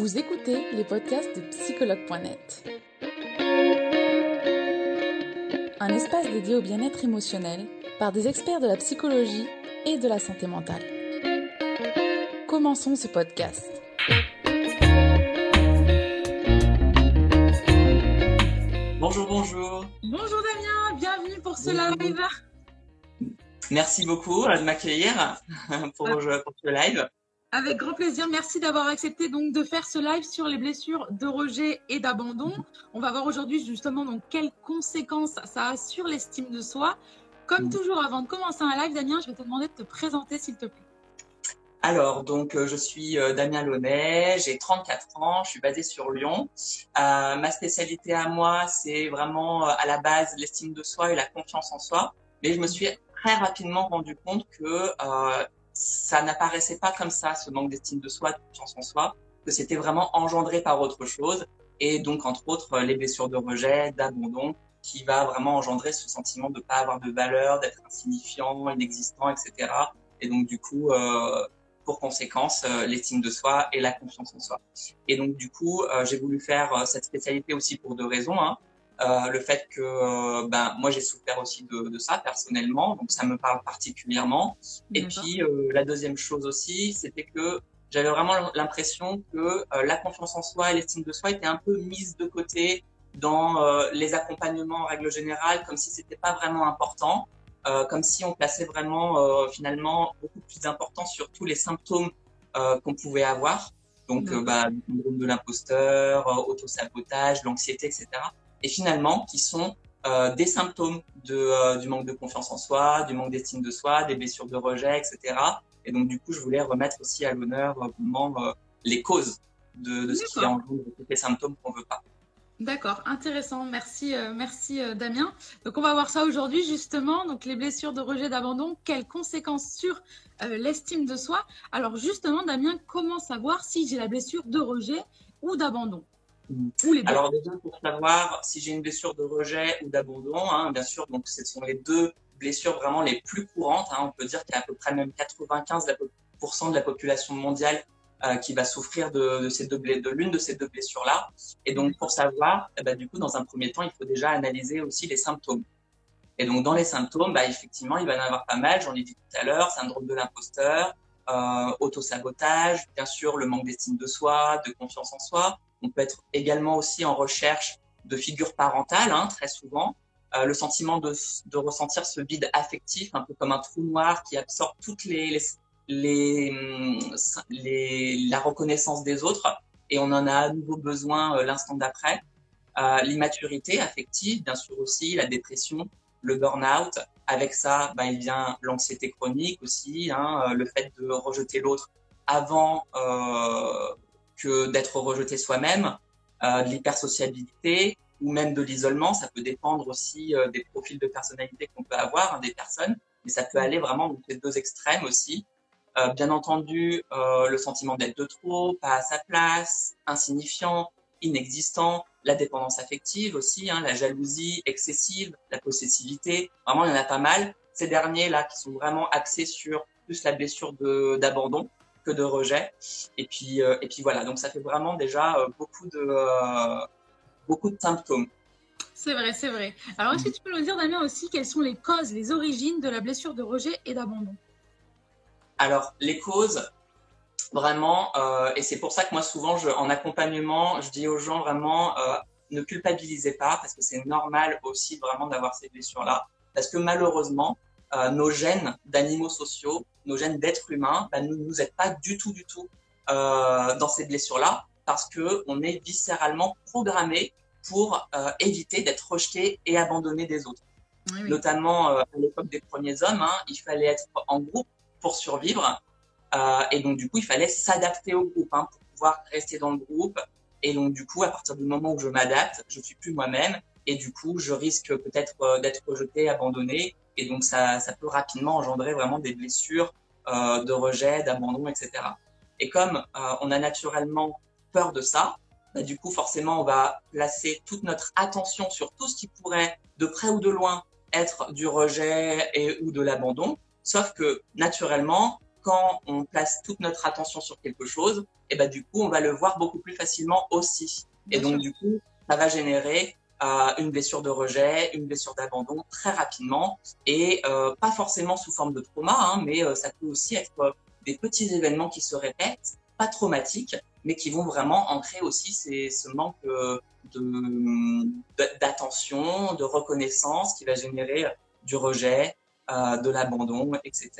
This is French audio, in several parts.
Vous écoutez les podcasts de psychologue.net. Un espace dédié au bien-être émotionnel par des experts de la psychologie et de la santé mentale. Commençons ce podcast. Bonjour, bonjour. Bonjour Damien, bienvenue pour ce live. Merci beaucoup de m'accueillir pour, pour ce live. Avec grand plaisir. Merci d'avoir accepté donc de faire ce live sur les blessures de rejet et d'abandon. On va voir aujourd'hui justement donc quelles conséquences ça a sur l'estime de soi. Comme mm. toujours, avant de commencer un live, Damien, je vais te demander de te présenter s'il te plaît. Alors, donc, euh, je suis euh, Damien Launay, j'ai 34 ans, je suis basée sur Lyon. Euh, ma spécialité à moi, c'est vraiment à la base l'estime de soi et la confiance en soi. Mais je me suis très rapidement rendu compte que ça n'apparaissait pas comme ça, ce manque d'estime de soi, de confiance en soi, que c'était vraiment engendré par autre chose. Et donc, entre autres, les blessures de rejet, d'abandon, qui va vraiment engendrer ce sentiment de ne pas avoir de valeur, d'être insignifiant, inexistant, etc. Et donc, du coup, euh, pour conséquence, euh, l'estime de soi et la confiance en soi. Et donc, du coup, euh, j'ai voulu faire euh, cette spécialité aussi pour deux raisons. Hein. Euh, le fait que euh, ben moi j'ai souffert aussi de, de, ça personnellement, donc ça me parle particulièrement. Et puis euh, la deuxième chose aussi, c'était que j'avais vraiment l'impression que la confiance en soi et l'estime de soi étaient un peu mises de côté dans les accompagnements en règle générale, comme si c'était pas vraiment important, comme si on plaçait vraiment finalement beaucoup plus d'importance sur tous les symptômes qu'on pouvait avoir. Donc, bah, le syndrome de l'imposteur, autosabotage, l'anxiété, etc et finalement qui sont euh, des symptômes de, euh, du manque de confiance en soi, du manque d'estime de soi, des blessures de rejet, etc. Et donc, du coup, je voulais remettre aussi à l'honneur euh, vraiment les causes de, de ce qui engendre tous les symptômes qu'on veut pas. D'accord, intéressant. Merci, merci Damien. Donc, on va voir ça aujourd'hui justement. Donc, les blessures de rejet, d'abandon, quelles conséquences sur l'estime de soi? Alors, justement, Damien, comment savoir si j'ai la blessure de rejet ou d'abandon? Alors pour savoir si j'ai une blessure de rejet ou d'abandon, hein, bien sûr, donc ce sont les deux blessures vraiment les plus courantes. Hein. On peut dire qu'il y a à peu près même 95% de la population mondiale euh, qui va souffrir de, de ces deux de l'une de ces deux blessures-là. Et donc pour savoir, eh ben, du coup, dans un premier temps, il faut déjà analyser aussi les symptômes. Et donc dans les symptômes, bah, effectivement, il va y en avoir pas mal. J'en ai dit tout à l'heure, syndrome de l'imposteur, euh, autosabotage, bien sûr le manque d'estime de soi, de confiance en soi, on peut être également aussi en recherche de figures parentales, hein, très souvent. Euh, le sentiment de, de, ressentir ce vide affectif, un peu comme un trou noir qui absorbe toutes les, les, les, la reconnaissance des autres et on en a à nouveau besoin euh, l'instant d'après. Euh, L'immaturité affective, bien sûr aussi, la dépression, le burn-out. Avec ça, ben, il vient l'anxiété chronique aussi, hein, euh, le fait de rejeter l'autre avant euh, d'être rejeté soi-même, euh, de l'hypersociabilité ou même de l'isolement. Ça peut dépendre aussi euh, des profils de personnalité qu'on peut avoir, hein, des personnes, mais ça peut aller vraiment dans les deux extrêmes aussi. Euh, bien entendu, euh, le sentiment d'être de trop, pas à sa place, insignifiant, inexistant, la dépendance affective aussi, hein, la jalousie excessive, la possessivité. Vraiment, il y en a pas mal. Ces derniers là qui sont vraiment axés sur plus la blessure d'abandon que de rejet. Et puis, euh, et puis voilà, donc ça fait vraiment déjà euh, beaucoup, de, euh, beaucoup de symptômes. C'est vrai, c'est vrai. Alors, est-ce que tu peux nous dire, Damien, aussi, quelles sont les causes, les origines de la blessure de rejet et d'abandon? Alors, les causes, vraiment, euh, et c'est pour ça que moi, souvent, je, en accompagnement, je dis aux gens vraiment, euh, ne culpabilisez pas, parce que c'est normal aussi vraiment d'avoir ces blessures-là. Parce que malheureusement, euh, nos gènes d'animaux sociaux, nos gènes d'êtres humains, bah, ne nous aident pas du tout, du tout euh, dans ces blessures-là, parce que on est viscéralement programmé pour euh, éviter d'être rejeté et abandonné des autres. Oui, oui. Notamment euh, à l'époque des premiers hommes, hein, il fallait être en groupe pour survivre, euh, et donc du coup il fallait s'adapter au groupe hein, pour pouvoir rester dans le groupe. Et donc du coup, à partir du moment où je m'adapte, je suis plus moi-même, et du coup je risque peut-être euh, d'être rejeté, abandonné, et donc, ça, ça peut rapidement engendrer vraiment des blessures euh, de rejet, d'abandon, etc. Et comme euh, on a naturellement peur de ça, bah, du coup, forcément, on va placer toute notre attention sur tout ce qui pourrait, de près ou de loin, être du rejet et ou de l'abandon. Sauf que, naturellement, quand on place toute notre attention sur quelque chose, et ben du coup, on va le voir beaucoup plus facilement aussi. et donc, du coup, ça va générer euh, une blessure de rejet, une blessure d'abandon très rapidement, et euh, pas forcément sous forme de trauma, hein, mais euh, ça peut aussi être des petits événements qui se répètent, pas traumatiques, mais qui vont vraiment ancrer aussi ces, ce manque d'attention, de, reconnaissance qui va générer du rejet, euh, de l'abandon, etc.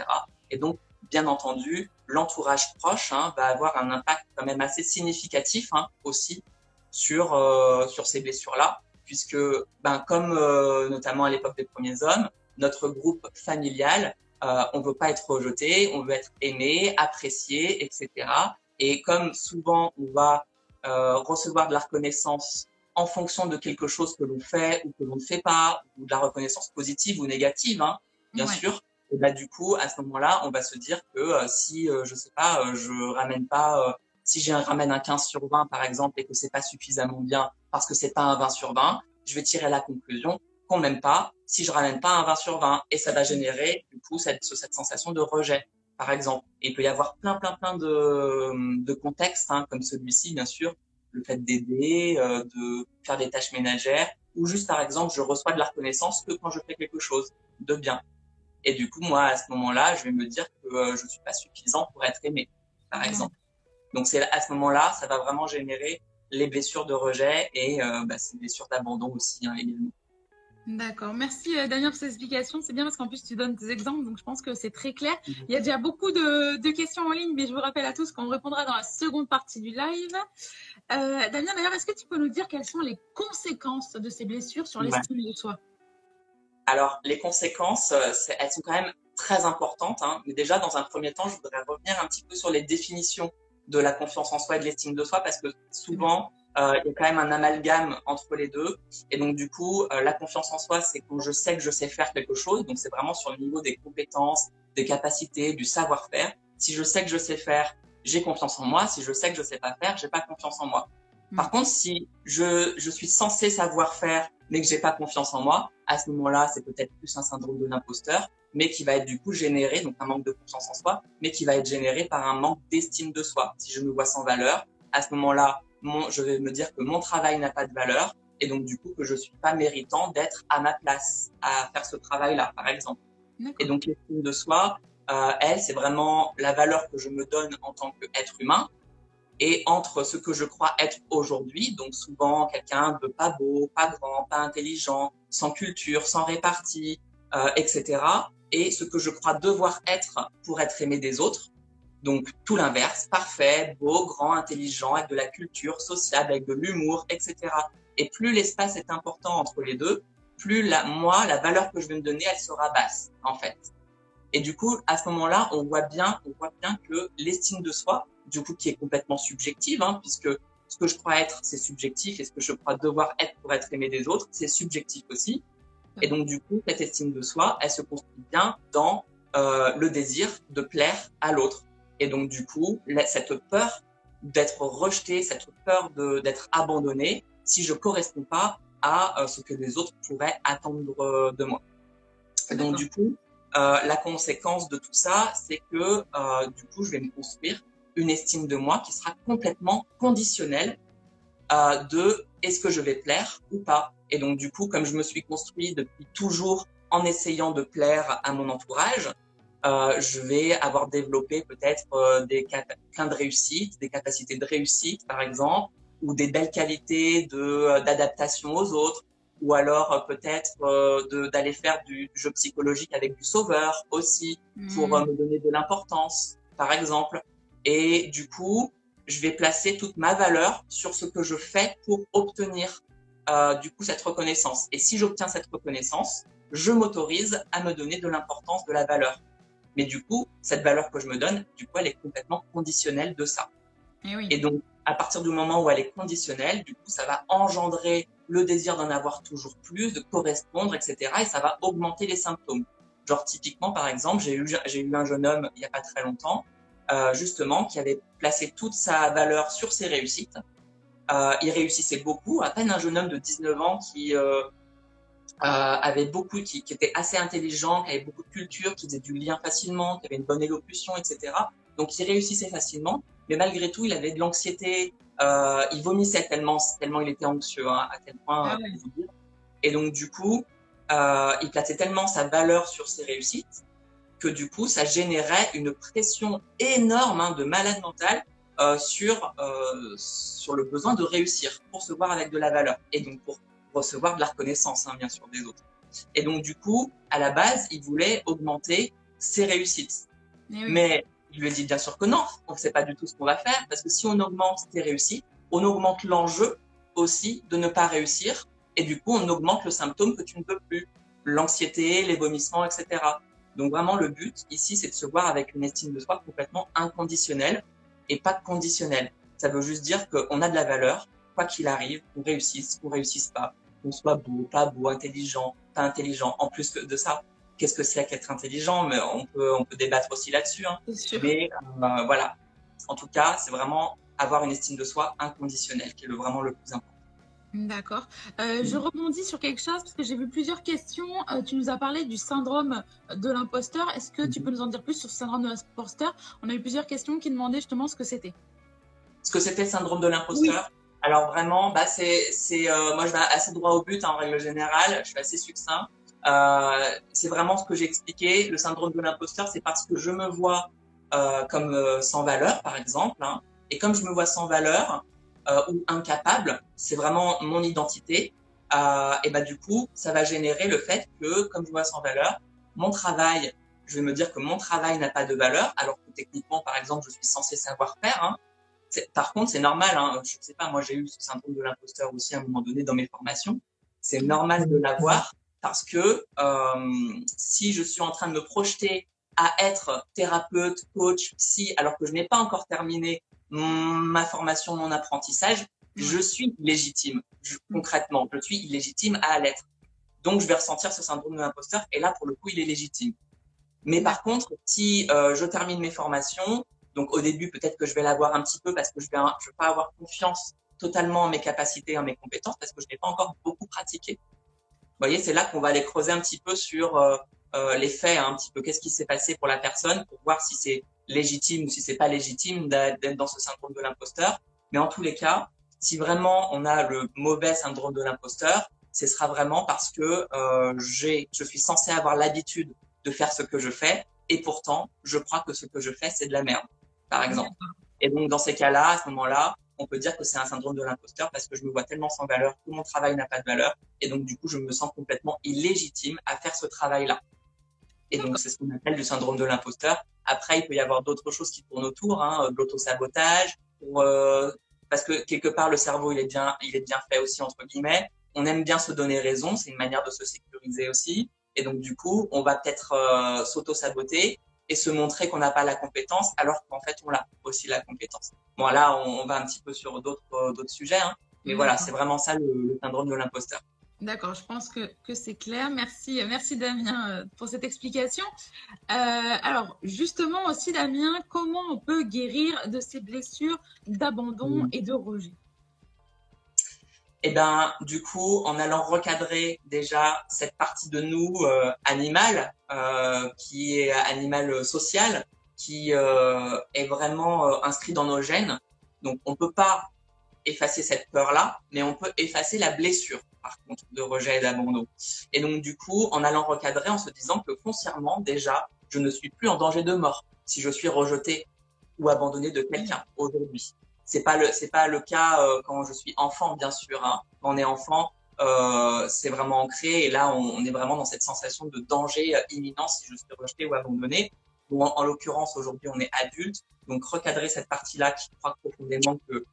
Et donc, bien entendu, l'entourage proche hein, va avoir un impact quand même assez significatif hein, aussi sur, euh, sur ces blessures-là, puisque ben, comme euh, notamment à l'époque des premiers hommes, notre groupe familial, euh, on veut pas être rejeté, on veut être aimé, apprécié, etc. Et comme souvent on va euh, recevoir de la reconnaissance en fonction de quelque chose que l'on fait ou que l'on ne fait pas, ou de la reconnaissance positive ou négative, hein, bien sûr. Et bah, du coup, à ce moment-là, on va se dire que euh, si, euh, je sais pas, euh, je ramène pas, si j'ai ramène un 15 sur 20 par exemple et que c'est pas suffisamment bien parce que c'est pas un 20 sur 20, je vais tirer la conclusion qu'on m'aime pas si je ramène pas un 20 sur 20 et ça va générer du coup cette, cette sensation de rejet par exemple. Et il peut y avoir plein plein plein de, de contextes hein, comme celui-ci bien sûr, le fait d'aider, de faire des tâches ménagères ou juste par exemple je reçois de la reconnaissance que quand je fais quelque chose de bien. Et du coup, moi, à ce moment-là, je vais me dire que euh, je suis pas suffisant pour être aimé, par exemple. Donc, c'est à ce moment-là, ça va vraiment générer les blessures de rejet et euh, bah, ces blessures d'abandon aussi hein, également. D'accord. Merci euh, Daniel pour ces explications. C'est bien parce qu'en plus tu donnes des exemples, donc je pense que c'est très clair. Mhm. Il y a déjà beaucoup de, de, questions en ligne, mais je vous rappelle à tous qu'on répondra dans la seconde partie du live. Euh, Damien, d'ailleurs, est-ce que tu peux nous dire quelles sont les conséquences de ces blessures sur l'estime de soi? Alors, les conséquences, elles sont quand même très importantes. Hein. Mais déjà, dans un premier temps, je voudrais revenir un petit peu sur les définitions de la confiance en soi et de l'estime de soi, parce que souvent, euh, il y a quand même un amalgame entre les deux. Et donc, du coup, euh, la confiance en soi, c'est quand je sais que je sais faire quelque chose. Donc, c'est vraiment sur le niveau des compétences, des capacités, du savoir-faire. Si je sais que je sais faire, j'ai confiance en moi. Si je sais que je sais pas faire, j'ai pas confiance en moi. Par mm. contre, si je, je suis censé savoir faire, mais que j'ai pas confiance en moi, à ce moment-là, c'est peut-être plus un syndrome de l'imposteur, mais qui va être du coup généré, donc un manque de confiance en soi, mais qui va être généré par un manque d'estime de soi. Si je me vois sans valeur, à ce moment-là, mon, je vais me dire que mon travail n'a pas de valeur, et donc du coup que je suis pas méritant d'être à ma place à faire ce travail-là, par exemple. Et donc l'estime de soi, euh, elle, c'est vraiment la valeur que je me donne en tant qu'être humain, et entre ce que je crois être aujourd'hui, donc souvent quelqu'un de pas beau, pas grand, pas intelligent, sans culture, sans répartie, euh, etc., et ce que je crois devoir être pour être aimé des autres, donc tout l'inverse, parfait, beau, grand, intelligent, avec de la culture, sociable, avec de l'humour, etc. Et plus l'espace est important entre les deux, plus la, moi, la valeur que je vais me donner, elle sera basse, en fait. Et du coup, à ce moment-là, on voit bien, on voit bien que l'estime de soi, du coup, qui est complètement subjective, hein, puisque ce que je crois être, c'est subjectif, et ce que je crois devoir être pour être aimé des autres, c'est subjectif aussi. Et donc, du coup, cette estime de soi, elle se construit bien dans euh, le désir de plaire à l'autre. Et donc, du coup, cette peur d'être rejeté, cette peur d'être abandonné, si je corresponds pas à euh, ce que les autres pourraient attendre euh, de moi. Et donc, du coup, euh, la conséquence de tout ça, c'est que euh, du coup, je vais me construire une estime de moi qui sera complètement conditionnelle euh, de est-ce que je vais plaire ou pas. Et donc du coup, comme je me suis construit depuis toujours en essayant de plaire à mon entourage, euh, je vais avoir développé peut-être euh, des plein de réussites, des capacités de réussite par exemple, ou des belles qualités de euh, d'adaptation aux autres, ou alors euh, peut-être d'aller faire du, jeu psychologique avec du sauveur aussi pour hmm. me donner de l'importance par exemple et du coup, je vais placer toute ma valeur sur ce que je fais pour obtenir euh, du coup cette reconnaissance. Et si j'obtiens cette reconnaissance, je m'autorise à me donner de l'importance, de la valeur. Mais du coup, cette valeur que je me donne, du coup, elle est complètement conditionnelle de ça. Et, eh oui. et donc, à partir du moment où elle est conditionnelle, du coup, ça va engendrer le désir d'en avoir toujours plus, de correspondre, etc. Et ça va augmenter les symptômes. Genre, typiquement, par exemple, j'ai eu, j'ai eu un jeune homme il n'y a pas très longtemps euh, justement, qui avait placé toute sa valeur sur ses réussites. Euh, il réussissait beaucoup, à peine un jeune homme de 19 ans qui, euh, avait beaucoup, qui, qui, était assez intelligent, qui avait beaucoup de culture, qui faisait du lien facilement, qui avait une bonne élocution, etc. Donc il réussissait facilement, mais malgré tout, il avait de l'anxiété. Il vomissait tellement, tellement il était anxieux, hein, à tel point. Ah. Et donc du coup, il plaçait tellement sa valeur sur ses réussites que du coup, ça générait une pression énorme hein, de malade mental euh, sur euh, sur le besoin de réussir pour se voir avec de la valeur et donc pour recevoir de la reconnaissance, hein, bien sûr, des autres. Et donc du coup, à la base, il voulait augmenter ses réussites. Eh Mais je lui ai dit bien sûr que non, on ne sait pas du tout ce qu'on va faire parce que si on augmente tes réussites, on augmente l'enjeu aussi de ne pas réussir et du coup on augmente le symptôme que tu ne peux plus, l'anxiété, les vomissements, etc. Donc vraiment le but ici c'est de se voir avec une estime de soi complètement inconditionnelle et pas conditionnelle. Ça veut juste dire qu'on a de la valeur, quoi qu'il arrive, qu'on réussisse, qu'on réussisse pas, qu'on soit beau, pas beau, intelligent, pas intelligent. En plus de ça, qu'est-ce que c'est qu'être intelligent? Mais on peut, on peut débattre aussi là-dessus. Hein. Mais euh, voilà, en tout cas, c'est vraiment avoir une estime de soi inconditionnelle qui est le, vraiment le plus important. D'accord. Euh, je rebondis sur quelque chose parce que j'ai vu plusieurs questions. Euh, tu nous as parlé du syndrome de l'imposteur. Est-ce que tu mhm. peux nous en dire plus sur ce syndrome de l'imposteur? On a eu plusieurs questions qui demandaient justement ce que c'était. Ce que c'était le syndrome de l'imposteur? Alors vraiment, bah c'est, moi je vais assez droit au but hein, en règle générale. Je suis assez succinct. Euh, c'est vraiment ce que j'ai expliqué. Le syndrome de l'imposteur, c'est parce que je me vois euh, comme euh, sans valeur, par exemple. Hein, et comme je me vois sans valeur euh, ou incapable, c'est vraiment mon identité. Euh, et bah du coup, ça va générer le fait que, comme je vois sans valeur, mon travail, je vais me dire que mon travail n'a pas de valeur, alors que techniquement, par exemple, je suis censé savoir faire. Hein. Par contre, c'est normal. Hein, je sais pas, moi j'ai eu ce syndrome de l'imposteur aussi à un moment donné dans mes formations. C'est normal de l'avoir parce que euh, si je suis en train de me projeter à être thérapeute, coach, psy, alors que je n'ai pas encore terminé ma formation, mon apprentissage, je suis légitime. concrètement, je suis illégitime à l'être. Donc, je vais ressentir ce syndrome de l'imposteur. Et là, pour le coup, il est légitime. Mais par contre, si euh, je termine mes formations, donc au début, peut-être que je vais l'avoir un petit peu parce que je vais, je vais pas avoir confiance totalement en mes capacités, en mes compétences, parce que je n'ai pas encore beaucoup pratiqué voyez, c'est là qu'on va aller creuser un petit peu sur euh, euh, les faits, hein, un petit peu qu'est-ce qui s'est passé pour la personne, pour voir si c'est légitime ou si c'est pas légitime d'être dans ce syndrome de l'imposteur. Mais en tous les cas, si vraiment on a le mauvais syndrome de l'imposteur, ce sera vraiment parce que euh, j'ai, je suis censé avoir l'habitude de faire ce que je fais, et pourtant, je crois que ce que je fais, c'est de la merde, par exemple. Et donc, dans ces cas-là, à ce moment-là, on peut dire que c'est un syndrome de l'imposteur parce que je me vois tellement sans valeur que mon travail n'a pas de valeur et donc du coup je me sens complètement illégitime à faire ce travail-là. Et donc c'est ce qu'on appelle du syndrome de l'imposteur. Après il peut y avoir d'autres choses qui tournent autour, hein, de l'autosabotage, euh, parce que quelque part le cerveau il est bien, il est bien fait aussi entre guillemets. On aime bien se donner raison, c'est une manière de se sécuriser aussi. Et donc du coup on va peut-être euh, s'auto-saboter et se montrer qu'on n'a pas la compétence alors qu'en fait on a aussi la compétence. Bon là on, va un petit peu sur d'autres euh, d'autres sujets, hein, mais voilà c'est vraiment ça le, syndrome de l'imposteur. D'accord, je pense que, que c'est clair. Merci, merci Damien euh, pour cette explication. Euh, alors, justement aussi, Damien, comment on peut guérir de ces blessures d'abandon et de rejet? Et eh ben du coup en allant recadrer déjà cette partie de nous euh, animale euh, qui est animal social qui est vraiment inscrit dans nos gènes donc on peut pas effacer cette peur là mais on peut effacer la blessure par contre de rejet et d'abandon et donc du coup en allant recadrer en se disant que foncièrement déjà je ne suis plus en danger de mort si je suis rejeté ou abandonné de quelqu'un aujourd'hui c'est pas le c'est pas le cas euh, quand je suis enfant, bien sûr. Hein. Quand on est enfant, euh, c'est vraiment ancré et là on, est vraiment dans cette sensation de danger euh, imminent si je suis rejeté ou abandonné. Bon, en, l'occurrence aujourd'hui on est adulte, donc recadrer cette partie-là qui croit profondément que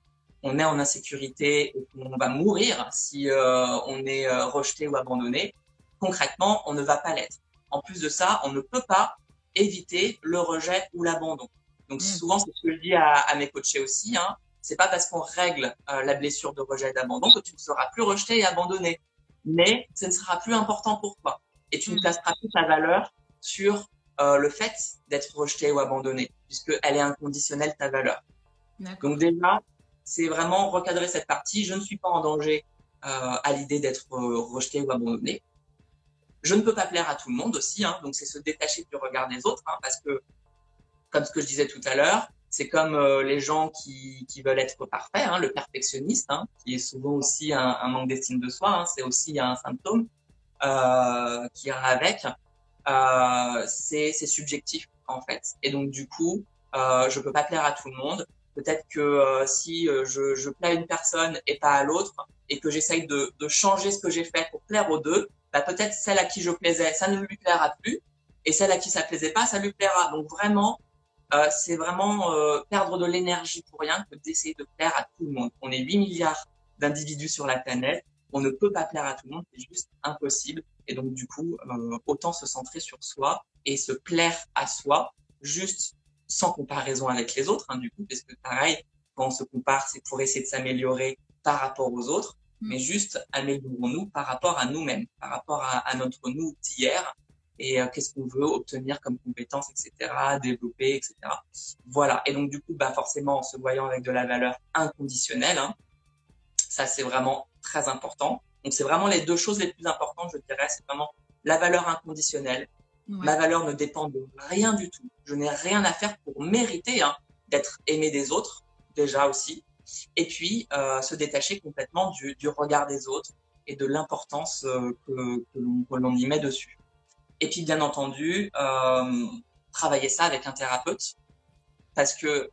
on est en insécurité et qu'on va mourir si euh, on est euh, rejeté ou abandonné. Concrètement, on ne va pas l'être. En plus de ça, on ne peut pas éviter le rejet ou l'abandon. Donc mmh. souvent, c'est ce que je dis à, à mes coachés aussi. Hein, c'est pas parce qu'on règle euh, la blessure de rejet et d'abandon que tu ne seras plus rejeté et abandonné. Mais ce ne sera plus important pour toi. Et tu ne mm. placeras plus ta valeur sur euh, le fait d'être rejeté ou abandonné, puisqu'elle est inconditionnelle, ta valeur. Donc déjà, c'est vraiment recadrer cette partie. Je ne suis pas en danger euh, à l'idée d'être rejeté ou abandonné. Je ne peux pas plaire à tout le monde aussi, hein, donc c'est se détacher du regard des autres, hein, parce que, comme ce que je disais tout à l'heure, c'est comme euh, les gens qui, qui, veulent être parfaits, hein, le perfectionniste, hein, qui est souvent aussi un, un manque d'estime de soi, hein, c'est aussi un symptôme euh, qui ira avec. Euh, c'est subjectif en fait, et donc du coup, euh, je peux pas plaire à tout le monde. Peut-être que euh, si euh, je, je plais à une personne et pas à l'autre, et que j'essaye de, de changer ce que j'ai fait pour plaire aux deux, bah peut-être celle à qui je plaisais, ça ne lui plaira plus, et celle à qui ça plaisait pas, ça lui plaira. Donc vraiment, euh, c'est vraiment euh, perdre de l'énergie pour rien que d'essayer de plaire à tout le monde. On est 8 milliards d'individus sur la planète. On ne peut pas plaire à tout le monde, c'est juste impossible. Et donc, du coup, euh, autant se centrer sur soi et se plaire à soi, juste sans comparaison avec les autres, hein, du coup, parce que pareil, quand on se compare, c'est pour essayer de s'améliorer par rapport aux autres, mm. mais juste améliorons-nous par rapport à nous-mêmes, par rapport à, à notre nous d'hier, et euh, qu'est-ce qu'on veut obtenir comme compétences, etc., développer, etc. Voilà. Et donc du coup, bah forcément, en se voyant avec de la valeur inconditionnelle, hein, ça c'est vraiment très important. Donc c'est vraiment les deux choses les plus importantes, je dirais, c'est vraiment la valeur inconditionnelle. Ma valeur ne dépend de rien du tout. Je n'ai rien à faire pour mériter hein, d'être aimé des autres, déjà aussi. Et puis euh, se détacher complètement du, regard des autres et de l'importance euh, que, l'on y met dessus. Et puis, bien entendu, euh, travailler ça avec un thérapeute parce que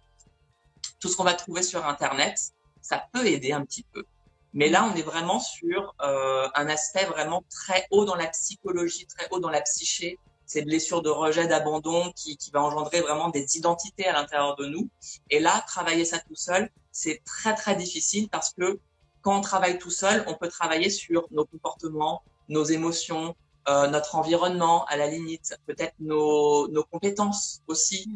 tout ce qu'on va trouver sur Internet, ça peut aider un petit peu. Mais là, on est vraiment sur un aspect vraiment très haut dans la psychologie, très haut dans la psyché, ces blessures de rejet, d'abandon qui, qui va engendrer vraiment des identités à l'intérieur de nous. Et là, travailler ça tout seul, c'est très très difficile parce que quand on travaille tout seul, on peut travailler sur nos comportements, nos émotions, euh, notre environnement, à la limite, peut-être nos, nos compétences aussi,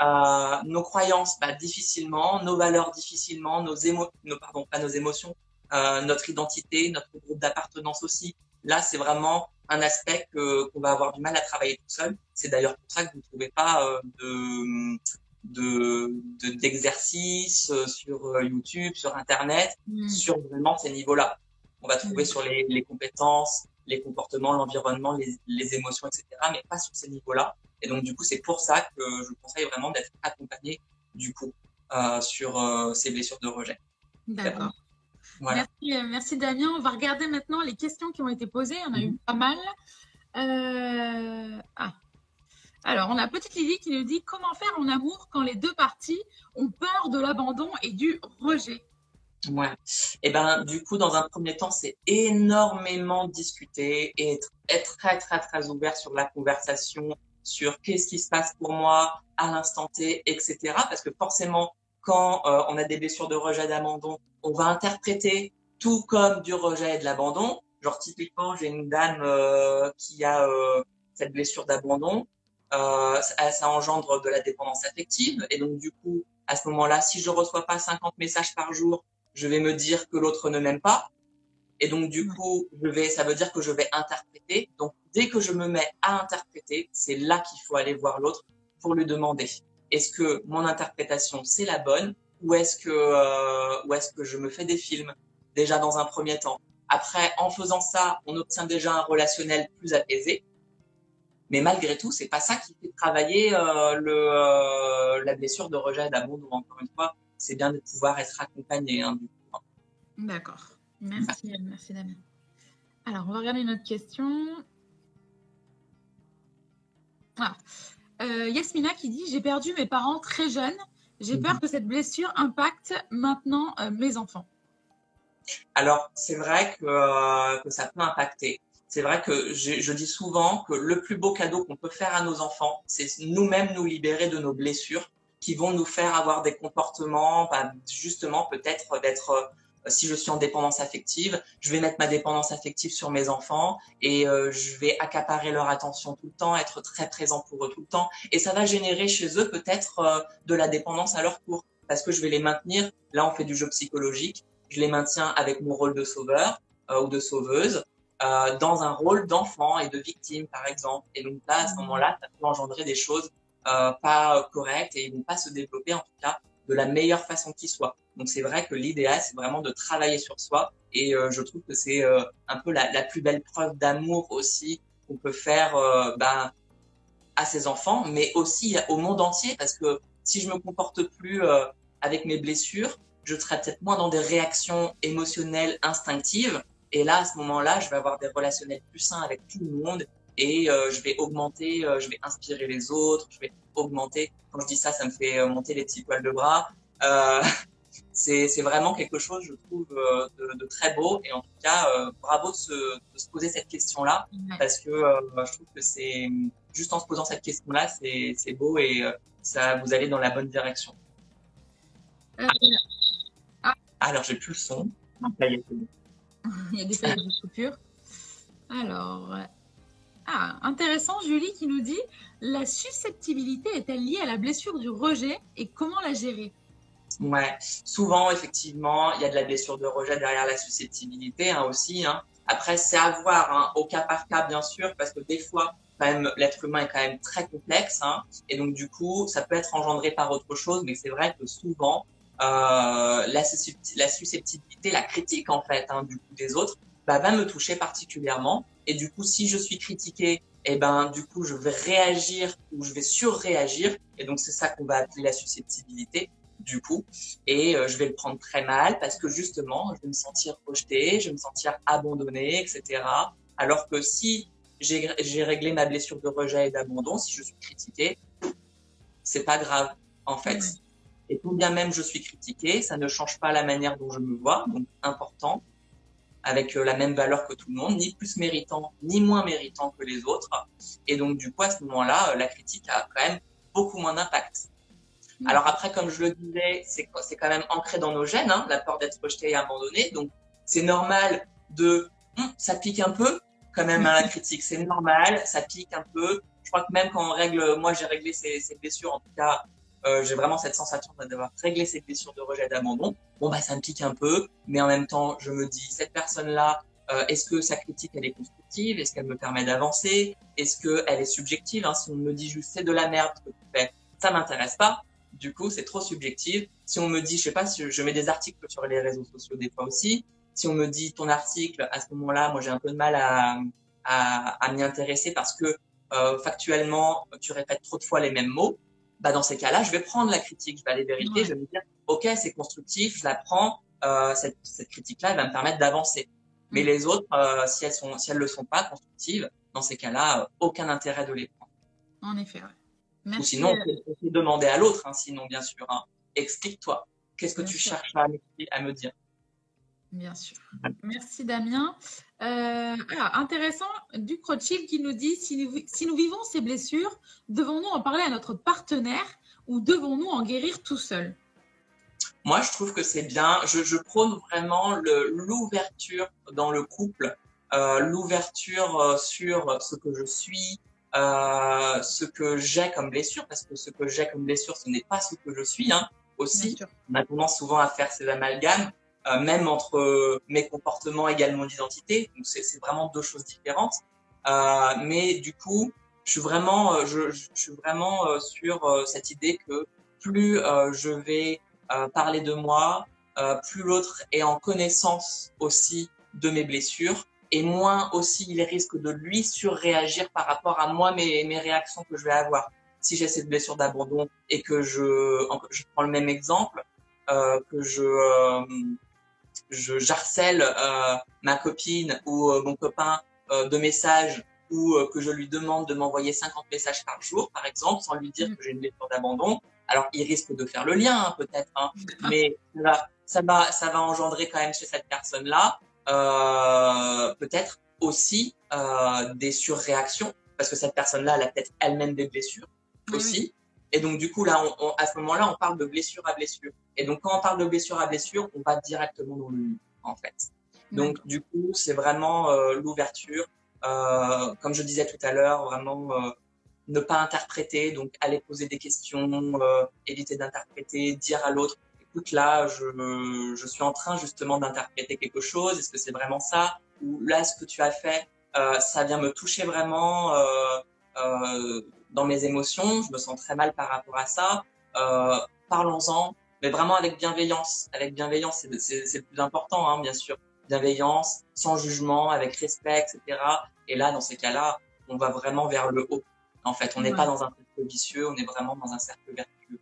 euh, nos croyances, bah, difficilement, nos valeurs difficilement, nos émo nos, pardon, pas nos émotions, euh, notre identité, notre groupe d'appartenance aussi. Là, c'est vraiment un aspect que qu'on va avoir du mal à travailler tout seul. C'est d'ailleurs pour ça que vous ne trouvez pas euh, de de d'exercices de, euh, sur euh, YouTube, sur Internet, mm. sur vraiment ces niveaux-là. On va trouver mm. sur les, les compétences, les comportements, l'environnement, les, les, émotions, etc., mais pas sur ces niveaux-là. Et donc, du coup, c'est pour ça que je conseille vraiment d'être accompagné, du coup, euh, sur euh, ces blessures de rejet. D'accord. Voilà. Merci, euh, merci, Damien. On va regarder maintenant les questions qui ont été posées. On a eu mhm. pas mal. Euh... Ah. Alors, on a Petite Lily qui nous dit comment faire en amour quand les deux parties ont peur de l'abandon et du rejet? Ouais. Et eh ben, du coup, dans un premier temps, c'est énormément discuter et être, être, très, très, très ouvert sur la conversation, sur qu'est-ce qui se passe pour moi à l'instant T, etc. Parce que forcément, quand euh, on a des blessures de rejet d'abandon, on va interpréter tout comme du rejet et de l'abandon. Genre, typiquement, j'ai une dame euh, qui a euh, cette blessure d'abandon. ça, ça engendre de la dépendance affective. Et donc, du coup, à ce moment-là, si je reçois pas 50 messages par jour je vais me dire que l'autre ne m'aime pas. Et donc, du coup, je vais, ça veut dire que je vais interpréter. Donc, dès que je me mets à interpréter, c'est là qu'il faut aller voir l'autre pour lui demander est-ce que mon interprétation c'est la bonne ou est-ce que euh, ou est-ce que je me fais des films déjà dans un premier temps? Après, en faisant ça, on obtient déjà un relationnel plus apaisé. Mais malgré tout, c'est pas ça qui fait travailler euh, le, euh, la blessure de rejet d'amour. Encore une fois, c'est bien de pouvoir être accompagné. Hein, D'accord. Merci, merci Damien. Alors, on va regarder une autre question. Ah. Euh, Yasmina qui dit J'ai perdu mes parents très jeunes. J'ai peur mhm. que cette blessure impacte maintenant euh, mes enfants. Alors, c'est vrai que, euh, que, ça peut impacter. C'est vrai que je, je, dis souvent que le plus beau cadeau qu'on peut faire à nos enfants, c'est nous-mêmes nous libérer de nos blessures qui vont nous faire avoir des comportements, bah, justement peut-être d'être euh, si je suis en dépendance affective, je vais mettre ma dépendance affective sur mes enfants et euh, je vais accaparer leur attention tout le temps, être très présent pour eux tout le temps. Et ça va générer chez eux peut-être euh, de la dépendance à leur cours parce que je vais les maintenir. Là, on fait du jeu psychologique. Je les maintiens avec mon rôle de sauveur ou de sauveuse dans un rôle d'enfant et de victime, par exemple. Et donc là, à ce moment-là, ça peut engendrer des choses euh, pas correctes et ils vont pas se développer en tout cas de la meilleure façon qui soit. Donc c'est vrai que l'idéal c'est vraiment de travailler sur soi et euh, je trouve que c'est euh, un peu la, la, plus belle preuve d'amour aussi qu'on peut faire ben, à ses enfants, mais aussi au monde entier, parce que si je me comporte plus avec mes blessures, je serai peut-être moins dans des réactions émotionnelles instinctives. Et là, à ce moment-là, je vais avoir des relationnels plus sains avec tout le monde et euh, je vais augmenter, euh, je vais inspirer les autres, je vais augmenter. Quand je dis ça, ça me fait euh, monter les petits poils de bras. Euh, c'est vraiment quelque chose, je trouve, de, de, très beau. Et en tout cas, bravo de se, de se, poser cette question-là, parce que je trouve que c'est juste en se posant cette question-là, c'est beau et ça vous allez dans la bonne direction. Ah. Alors, j'ai plus le son. Il y a des de coupure. Alors, ah, intéressant, Julie qui nous dit la susceptibilité est-elle liée à la blessure du rejet et comment la gérer? Ouais, souvent, effectivement, il y a de la blessure de rejet derrière la susceptibilité hein, aussi. Hein. Après, c'est à voir hein, au cas par cas, bien sûr, parce que des fois, quand même, l'être humain est quand même très complexe. Hein, et donc, du coup, ça peut être engendré par autre chose, mais c'est vrai que souvent, euh, la, susceptibilité, la critique, en fait, hein, du coup, des autres, bah, va me toucher particulièrement. Et du coup, si je suis critiqué, eh ben, du coup, je vais réagir ou je vais surréagir. Et donc, c'est ça qu'on va appeler la susceptibilité, du coup. Et euh, je vais le prendre très mal parce que justement, je vais me sentir rejeté, je vais me sentir abandonné, etc. Alors que si j'ai réglé ma blessure de rejet et d'abandon, si je suis critiqué, c'est pas grave, en fait. Et tout bien même je suis critiqué, ça ne change pas la manière dont je me vois, donc important avec euh, la même valeur que tout le monde, ni plus méritant, ni moins méritant que les autres. Et donc, du coup, à ce moment-là, euh, la critique a quand même beaucoup moins d'impact. Alors après, comme je le disais, c'est quand même ancré dans nos gènes, hein, la peur d'être rejeté et abandonné. Donc, c'est normal de... Hum, ça pique un peu quand même à la critique. C'est normal, ça pique un peu. Je crois que même quand on règle... Moi, j'ai réglé ces, ces blessures, en tout cas, euh, j'ai vraiment cette sensation d'avoir réglé ces blessures de rejet d'abandon. Bon, bah, ça me pique un peu, mais en même temps, je me dis, cette personne-là, euh, est-ce que sa critique, elle est constructive? Est-ce qu'elle me permet d'avancer? Est-ce qu'elle est subjective? Hein? Si on me dit juste, c'est de la merde que tu fais, ça m'intéresse pas. Du coup, c'est trop subjectif. Si on me dit, je sais pas, si je mets des articles sur les réseaux sociaux des fois aussi. Si on me dit ton article, à ce moment-là, moi j'ai un peu de mal à, à, à m'y intéresser parce que euh, factuellement, tu répètes trop de fois les mêmes mots bah dans ces cas-là, je vais prendre la critique, je vais aller vérifier, je vais me dire, ok, c'est constructif, je la prends, euh, cette, cette critique-là, elle va me permettre d'avancer. Mais mm. les autres, euh, si elles sont, si elles le sont pas constructives, dans ces cas-là, euh, aucun intérêt de les prendre. En effet, ouais. Ou sinon, on peut demander à l'autre, hein, sinon bien sûr. Hein, Explique-toi. Qu'est-ce que tu cherches à, à me dire? Bien sûr. Merci Damien. Euh, intéressant, du Rothschild qui nous dit si nous, si nous vivons ces blessures, devons-nous en parler à notre partenaire ou devons-nous en guérir tout seul? Moi, je trouve que c'est bien. Je, je, prône vraiment l'ouverture dans le couple, euh, l'ouverture euh, sur ce que je suis, euh, ce que j'ai comme blessure, parce que ce que j'ai comme blessure, ce n'est pas ce que je suis. Hein, aussi, on a tendance souvent à faire ces amalgames. Euh, même entre mes comportements également d'identité. Donc c'est vraiment deux choses différentes. Euh, mais du coup, je suis vraiment, je, je suis vraiment sur cette idée que plus je vais parler de moi, plus l'autre est en connaissance aussi de mes blessures et moins aussi il risque de lui surréagir par rapport à moi mes, mes réactions que je vais avoir. Si j'ai cette blessure d'abandon et que je, je prends le même exemple, euh, que je je j'harcèle euh, ma copine ou euh, mon copain euh, de messages ou que je lui demande de m'envoyer 50 messages par jour, par exemple, sans lui dire mm. que j'ai une blessure d'abandon, alors il risque de faire le lien hein, peut-être, hein, mais ça va, ça va engendrer quand même chez cette personne-là euh, peut-être aussi euh, des surréactions, parce que cette personne-là, elle a peut-être elle-même des blessures aussi. Et donc, du coup, là, on, à ce moment-là, on parle de blessure à blessure. Et donc, quand on parle de blessure à blessure, on va directement dans le en fait. Donc, du coup, c'est vraiment euh, l'ouverture. Euh, comme je disais tout à l'heure, vraiment euh, ne pas interpréter, donc aller poser des questions, euh, éviter d'interpréter, dire à l'autre, écoute, là, je, je suis en train justement d'interpréter quelque chose. Est-ce que c'est vraiment ça? Ou là, ce que tu as fait, euh, ça vient me toucher vraiment dans mes émotions, je me sens très mal par rapport à ça. Euh, Parlons-en, mais vraiment avec bienveillance. Avec bienveillance, c'est le plus important, hein, bien sûr. Bienveillance, sans jugement, avec respect, etc. Et là, dans ces cas-là, on va vraiment vers le haut. En fait, on n'est pas dans un cercle vicieux, on est vraiment dans un cercle vertueux.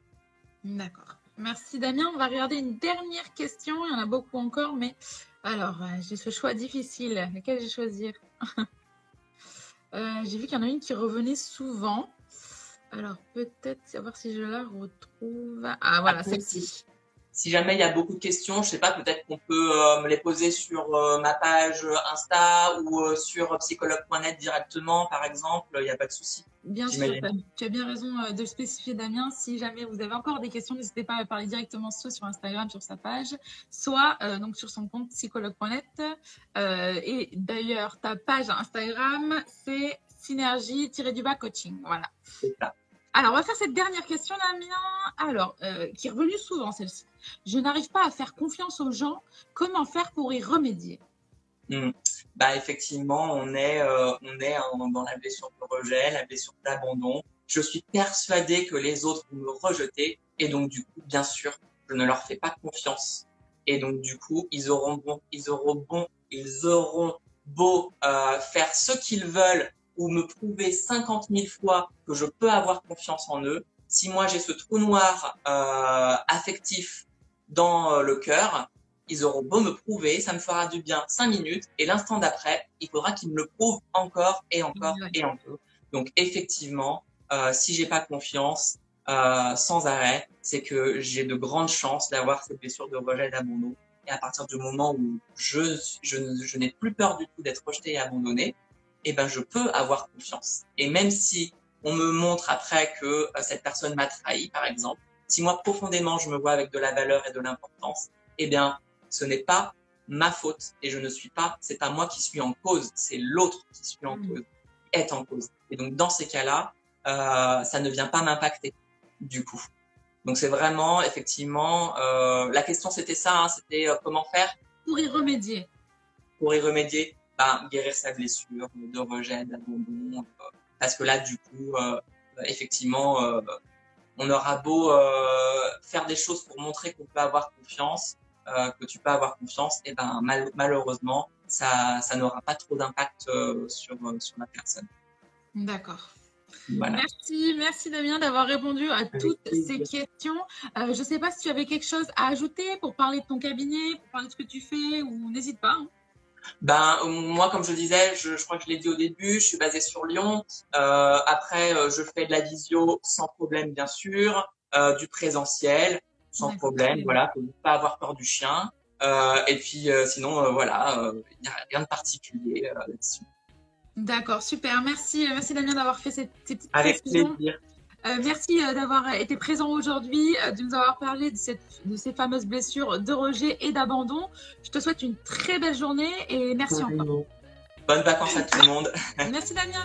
D'accord. Merci Damien. On va regarder une dernière question. Il y en a beaucoup encore, mais alors, euh, j'ai ce choix difficile. Lequel j'ai choisir? Euh, J'ai vu qu'il y en a une qui revenait souvent. Alors, peut-être savoir si je la retrouve. Ah, voilà, celle-ci si jamais il y a beaucoup de questions, je sais pas, peut-être qu'on peut, euh, me les poser sur euh, ma page Insta ou euh, sur psychologue.net directement, par exemple. Il n'y a pas de souci. Bien sûr, tu as bien raison de spécifier, Damien. Si jamais vous avez encore des questions, n'hésitez pas à parler directement soit sur Instagram, sur sa page, soit donc sur son compte psychologue.net. et d'ailleurs, ta page Instagram, c'est synergie-du-bas coaching. Voilà. C'est ça. Alors, on va faire cette dernière question, Damien. Alors, qui est revenue souvent, celle-ci. Je n'arrive pas à faire confiance aux gens. Comment faire pour y remédier? Hmm. Bah effectivement, on est euh, on est dans la blessure de rejet, la blessure d'abandon. Je suis persuadée que les autres vont me rejeter et donc du coup, bien sûr, je ne leur fais pas confiance. Et donc du coup, ils auront bon, ils auront bon, ils auront beau euh, faire ce qu'ils veulent ou me prouver 50 000 fois que je peux avoir confiance en eux. Si moi j'ai ce trou noir euh, affectif dans euh, le cœur, ils auront beau me prouver, ça me fera du bien cinq minutes, et l'instant d'après, il faudra qu'ils me le prouvent encore et encore et encore. Donc effectivement, euh, si j'ai pas confiance euh, sans arrêt, c'est que j'ai de grandes chances d'avoir cette blessure de rejet et d'abandon. Et à partir du moment où je, je, je n'ai plus peur du tout d'être rejeté et abandonné, eh ben je peux avoir confiance. Et même si on me montre après que euh, cette personne m'a trahi, par exemple, si moi profondément je me vois avec de la valeur et de l'importance, eh bien, ce n'est pas ma faute et je ne suis pas, c'est pas moi qui suis en cause, c'est l'autre qui suis en mm. cause, qui est en cause. Et donc dans ces cas-là, euh, ça ne vient pas m'impacter du coup. Donc c'est vraiment effectivement euh, la question c'était ça, hein, c'était euh, comment faire? Pour y remédier. Pour y remédier, guérir sa blessure de rejet, d'abandon, euh, parce que là du coup effectivement on aura beau euh, faire des choses pour montrer qu'on peut avoir confiance, euh, que tu peux avoir confiance, et ben malheureusement, ça, ça n'aura pas trop d'impact euh, sur, sur la personne. D'accord. Merci, merci Damien d'avoir répondu à toutes ces questions. je ne sais pas si tu avais quelque chose à ajouter pour parler de ton cabinet, pour parler de ce que tu fais, ou n'hésite pas. Hein. Ben moi, comme je disais, je, je crois que je l'ai dit au début, je suis basée sur Lyon. Euh, après, euh, je fais de la visio sans problème, bien sûr, euh, du présentiel sans problème. Voilà, faut pas avoir peur du chien. Euh, et puis sinon, voilà, il n'y a rien de particulier là-dessus. D'accord, super. Merci, merci Damien d'avoir fait cette, ces petites Avec plaisir. Euh, merci euh, d'avoir été présent aujourd'hui, euh, de nous avoir parlé de, cette, de, ces fameuses blessures de rejet et d'abandon. Je te souhaite une très belle journée et merci encore. Bonnes vacances à tout le monde. merci Damien.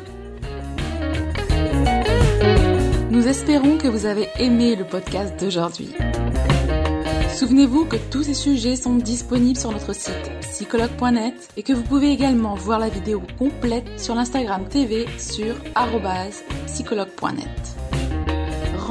Nous espérons que vous avez aimé le podcast d'aujourd'hui. Souvenez-vous que tous ces sujets sont disponibles sur notre site psychologue.net et que vous pouvez également voir la vidéo complète sur l'Instagram TV sur psychologue.net